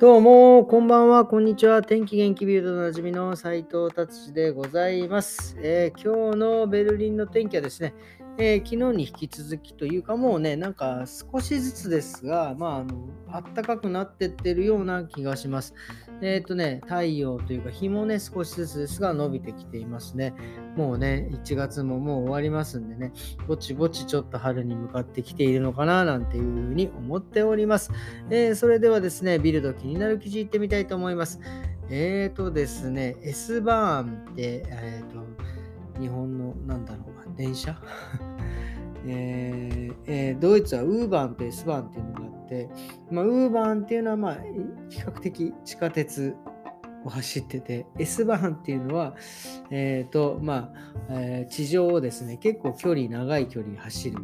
どうも、こんばんは、こんにちは。天気元気ビルドのなじみの斉藤達司でございます、えー今日のベルリンの天気はですね、えー昨日に引き続きというか、もうね、なんか少しずつですが、まあ、あの、暖かくなってってるような気がします。えっ、とね、太陽というか、日もね、少しずつですが伸びてきていますね。もうね、1月ももう終わりますんでね、ぼちぼちちょっと春に向かってきているのかな、なんていうふうに思っております。えーそれではですね、ビルド気になる記事いってみたいと思います。えーとですね、S バーンって、えーと、日本の、なんだろう、電車？えーえードイツはウーバンと S バンっていうのがあって、まあ、ウーバンっていうのは、まあ、比較的地下鉄を走ってて、S バンっていうのは、えーと、まあ、えー地上をですね、結構距離、長い距離走る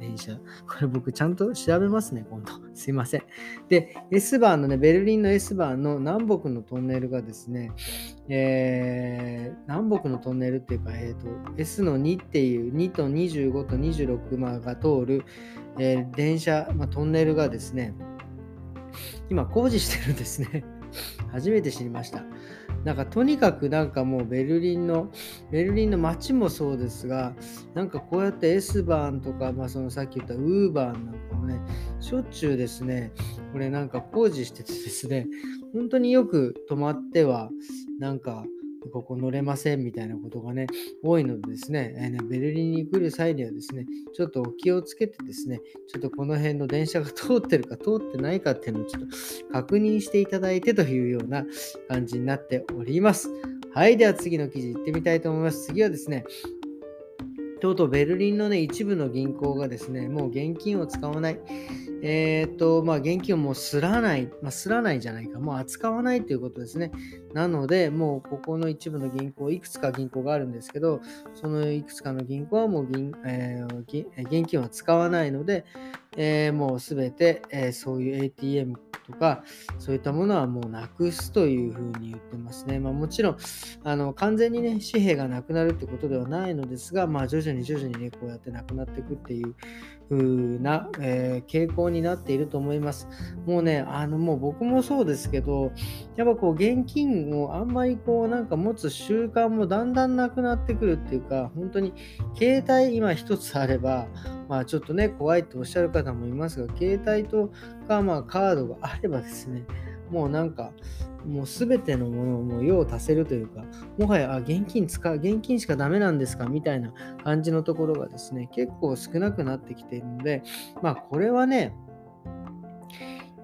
電車。これ僕ちゃんと調べますね、今度。すいません。で、S バーのね、ベルリンの S バーの南北のトンネルがですね、えー南北のトンネルっていうか、えーと、S の2っていう2と25と26まが通る、えー電車、まあ、トンネルがですね、今工事してるんですね。初めて知りました。なんかとにかくなんかもうベルリンの、ベルリンの街もそうですが、なんかこうやって S バーンとか、まあそのさっき言ったウーバーンなんかもね、しょっちゅうですね、これなんか工事しててですね、本当によく止まっては、なんか、ここ乗れませんみたいなことがね、多いのでですね、えーねベルリンに来る際にはですね、ちょっとお気をつけてですね、ちょっとこの辺の電車が通ってるか通ってないかっていうのをちょっと確認していただいてというような感じになっております。はい、では次の記事行ってみたいと思います。次はですね、とうとうベルリンのね、一部の銀行がですね、もう現金を使わない。えっ、と、まあ、現金をもうすらない、まあ、すらないじゃないか、もう扱わないということですね。なので、もうここの一部の銀行、いくつか銀行があるんですけど、そのいくつかの銀行はもう銀、えー現金は使わないので、えーもうすべて、えーそういう ATM とか、そういったものはもうなくすというふうに言ってますね。まあ、もちろん、あの完全にね、紙幣がなくなるってことではないのですが、まあ、徐々に徐々にね、こうやってなくなっていくっていう風な、えー傾向になっていると思います。もうね、あのもう僕もそうですけど、やっぱこう現金をあんまりこうなんか持つ習慣もだんだんなくなってくるっていうか、本当に携帯今一つあれば、まあちょっとね、怖いとおっしゃる方もいますが、携帯とかまあカードがあればですね、もうなんか、もう全てのものをもう用を足せるというか、もはや、あ、現金使う、現金しかダメなんですかみたいな感じのところがですね、結構少なくなってきているので、まあこれはね、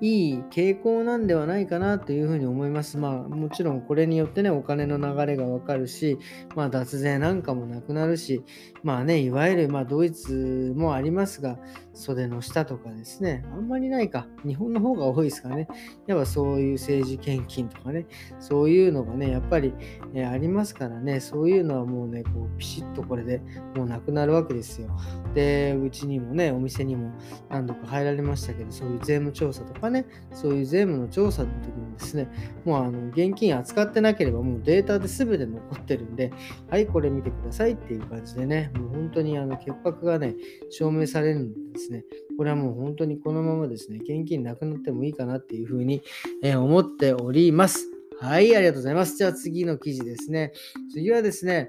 いい傾向なんではないかなというふうに思います。まあもちろんこれによってね、お金の流れがわかるし、まあ脱税なんかもなくなるし、まあね、いわゆるまドイツもありますが、袖の下とかですね、あんまりないか、日本の方が多いですかね。やっぱそういう政治献金とかね、そういうのがね、やっぱり、えありますからね、そういうのはもうね、こうピシッとこれでもうなくなるわけですよ。で、うちにもね、お店にも何度か入られましたけど、そういう税務調査とかね、そういう税務の調査の時にですね、もうあの現金扱ってなければもうデータで全て残ってるんで、はい、これ見てくださいっていう感じでね、もう本当にあの潔白がね、証明されるのですね、これはもう本当にこのままですね、現金なくなってもいいかなっていうふうに、え思っております。はい、ありがとうございます。じゃあ次の記事ですね。次はですね、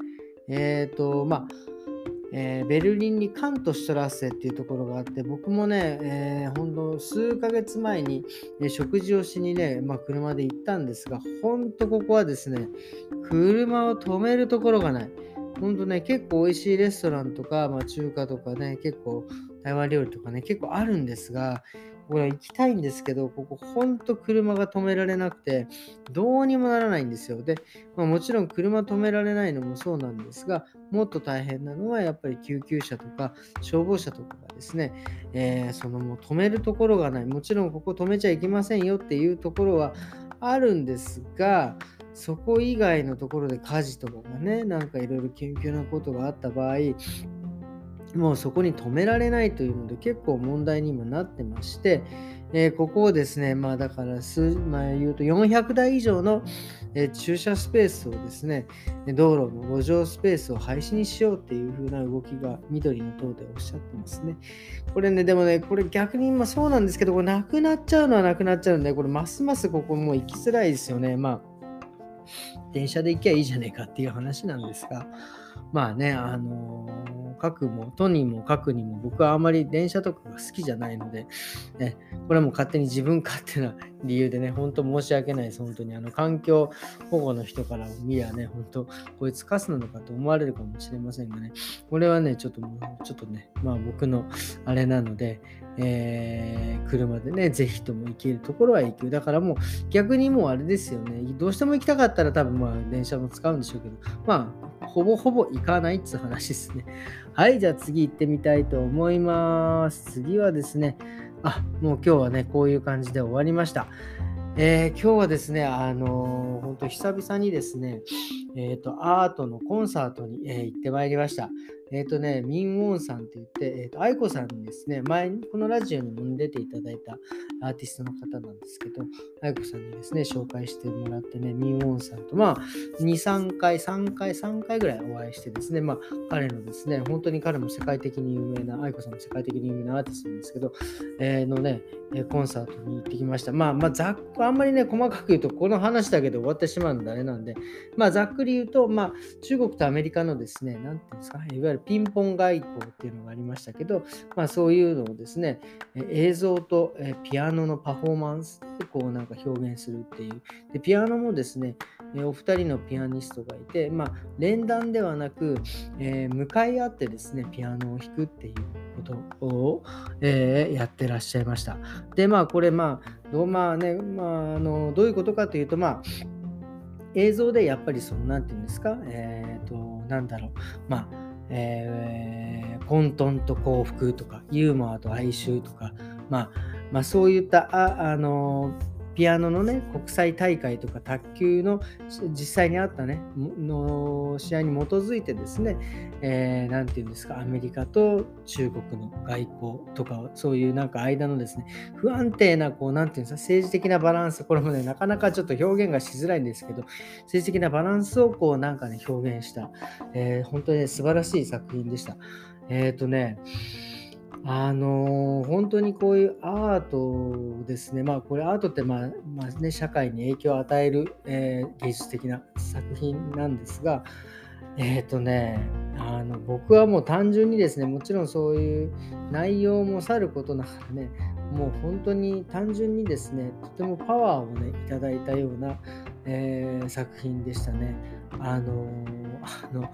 えっ、と、まあ、えーベルリンにカントシュトラッセっていうところがあって、僕もね、えー、ほんと数ヶ月前に、ね食事をしにね、まあ、車で行ったんですが、ほんとここはですね、車を止めるところがない。ほんとね、結構美味しいレストランとか、まあ、中華とかね、結構台湾料理とかね、結構あるんですが、これ行きたいんですけど、ここほんと車が止められなくて、どうにもならないんですよ。で、まあ、もちろん車止められないのもそうなんですが、もっと大変なのはやっぱり救急車とか消防車とかがですね、えーそのもう止めるところがない。もちろんここ止めちゃいけませんよっていうところはあるんですが、そこ以外のところで火事とかがね、なんかいろいろ緊急なことがあった場合、もうそこに止められないというので結構問題にもなってまして、えー、ここをですね、まあだから数、まあ、言うと400台以上の、え、駐車スペースをですね、道路の路上スペースを廃止にしようっていう風な動きが緑の党でおっしゃってますね。これね、でもね、これ逆にまそうなんですけど、これなくなっちゃうのはなくなっちゃうんで、これますますここもう行きづらいですよね。まあ、電車で行きゃいいじゃねえかっていう話なんですが、まあね、あのー、書くも、都にも書くにも、僕はあまり電車とかが好きじゃないので、ね、これはもう勝手に自分勝手な理由でね、本当申し訳ないです、本当に。あの、環境保護の人から見りゃね、本当こいつカスなのかと思われるかもしれませんがね、これはね、ちょっともう、ちょっとね、まあ僕のあれなので、えー、車でね、ぜひとも行けるところは行く。だからもう逆にもうあれですよね、どうしても行きたかったら多分まあ電車も使うんでしょうけど、まあ、ほぼほぼ行かないっつう話ですね。はい、じゃあ次行ってみたいと思います。次はですね、あ、もう今日はね、こういう感じで終わりました。えー、今日はですね、あのー、本当久々にですね、えっ、ー、と、アートのコンサートに、えー、行ってまいりました。えっ、ー、とね、ミン・ウォンさんって言って、えっ、ー、と、愛子さんにですね、前にこのラジオにも出ていただいたアーティストの方なんですけど、愛子さんにですね、紹介してもらってね、ミン・ウォンさんと、まあ、2、3回、3回、3回ぐらいお会いしてですね、まあ、彼のですね、本当に彼も世界的に有名な、愛子さんも世界的に有名なアーティストなんですけど、えー、のね、コンサートに行ってきました。まあ、まあ、ざっくあんまりね、細かく言うと、この話だけで終わってしまうんだねなんで、まあ、ざっくり言うと、まあ、中国とアメリカのですね、なんていうんですか、いわゆるピンポン外交っていうのがありましたけど、まあ、そういうのをですね、映像とピアノのパフォーマンスでこうなんか表現するっていう。で、ピアノもですね、お二人のピアニストがいて、まあ、連弾ではなく、えー、向かい合ってですね、ピアノを弾くっていうことを、えー、やってらっしゃいました。で、まあ、これ、まあ、どうまあね、まあ、あのどういうことかというと、まあ、映像でやっぱりその、なんていうんですか、えっ、ー、と、なんだろう、まあ、えー、混沌と幸福とか、ユーモアと哀愁とか、まあ、まあ、そういったあ、あのピアノのね、国際大会とか卓球の実際にあったね、の試合に基づいてですね、えー、て言うんですか、アメリカと中国の外交とか、そういうなんか間のですね、不安定な、こう、なんていうんですか、政治的なバランス、これもね、なかなかちょっと表現がしづらいんですけど、政治的なバランスをこう、なんかね、表現した、えー、本当に、ね、素晴らしい作品でした。えっ、ー、とね、あの、本当にこういうアートですね。まあこれアートってまあ、まあね、社会に影響を与える、えー、芸術的な作品なんですが、えっ、ー、とね、あの僕はもう単純にですね、もちろんそういう内容もさることながらね、もう本当に単純にですね、とてもパワーをね、いただいたような、えー、作品でしたね。あのあの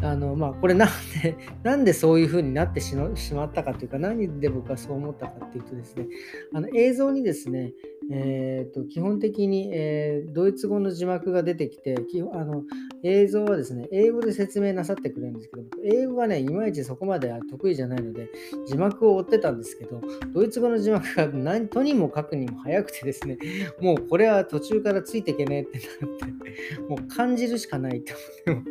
あのまあ、これなんで、なんでそういう風になってしまったかというか、何で僕はそう思ったかっていうとですね、あの映像にですね、えーと、基本的に、えー、ドイツ語の字幕が出てきてあの映像はですね英語で説明なさってくれるんですけど英語がねいまいちそこまで得意じゃないので字幕を追ってたんですけどドイツ語の字幕が何とにも書くにも早くてですねもうこれは途中からついていけねえってなってもう感じるしかないって思って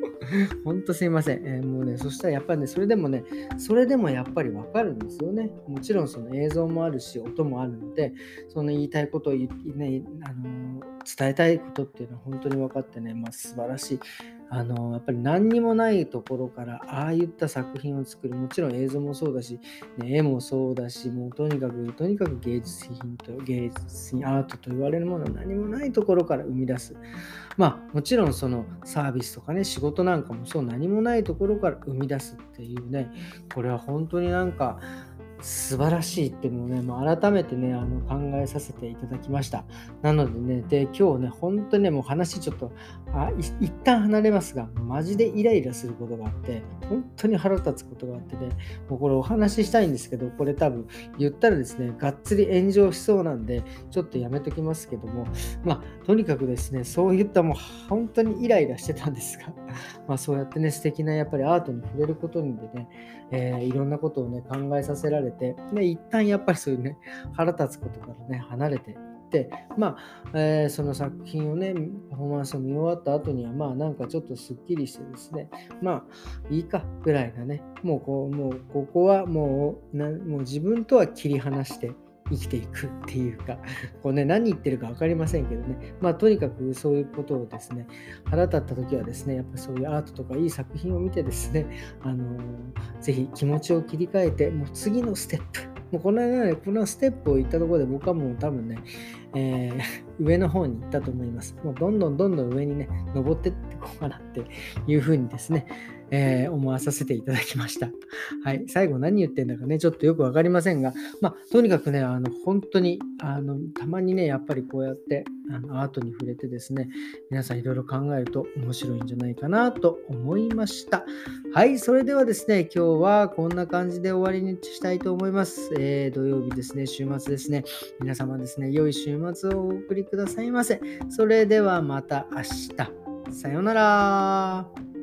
ほんとすいません、えー、もうねそしたらやっぱりねそれでもねそれでもやっぱりわかるんですよね。もちろんその映像もあるし音もあるのでその言いたいことことを、ね、あの伝えたいことっていうのは本当に分かってね、まあ、素晴らしい。あのやっぱり何にもないところからああいった作品を作るもちろん映像もそうだし、ね、絵もそうだしもうとにかくとにかく芸術品と芸術品アートと言われるものは何もないところから生み出すまあもちろんそのサービスとかね仕事なんかもそう何もないところから生み出すっていうねこれは本当になんか素晴らしいっていうね、まあ、改めてね、あの考えさせていただきました。なのでね、で、今日ね、本当にね、もう話ちょっと、あ一旦離れますが、マジでイライラすることがあって、本当に腹立つことがあってね、もうこれお話ししたいんですけど、これ多分言ったらですね、がっつり炎上しそうなんで、ちょっとやめときますけども、まあ、とにかくですね、そういったもう本当にイライラしてたんですが、まあ、そうやってね、素敵なやっぱりアートに触れることにでね、えー、いろんなことをね、考えさせられて、で、一旦やっぱりそういうね、腹立つことからね、離れて、まあ、えー、その作品をね、パフォーマンスを見終わった後には、まあなんかちょっとすっきりしてですね、まあいいかぐらいなね、もうこう、もうここはもうなもう自分とは切り離して、生きていくっていうか、こうね、何言ってるか分かりませんけどね、まあとにかくそういうことをですね、腹立った時はですね、やっぱそういうアートとかいい作品を見てですね、あのー、ぜひ気持ちを切り替えて、もう次のステップ、もうこの間ね、このステップを行ったところで僕はもう多分ね、えー、上の方に行ったと思います。もうどんどんどんどん上にね、登ってってこうかなっていうふうにですね、えー、思わさせていただきました。はい。最後何言ってんだかね、ちょっとよくわかりませんが、まあ、とにかくね、あの、本当に、あの、たまにね、やっぱりこうやって、あの、アートに触れてですね、皆さんいろいろ考えると面白いんじゃないかなと思いました。はい。それではですね、今日はこんな感じで終わりにしたいと思います。えー、土曜日ですね、週末ですね、皆様ですね、良い週末をお送りくださいませ。それではまた明日。さようなら。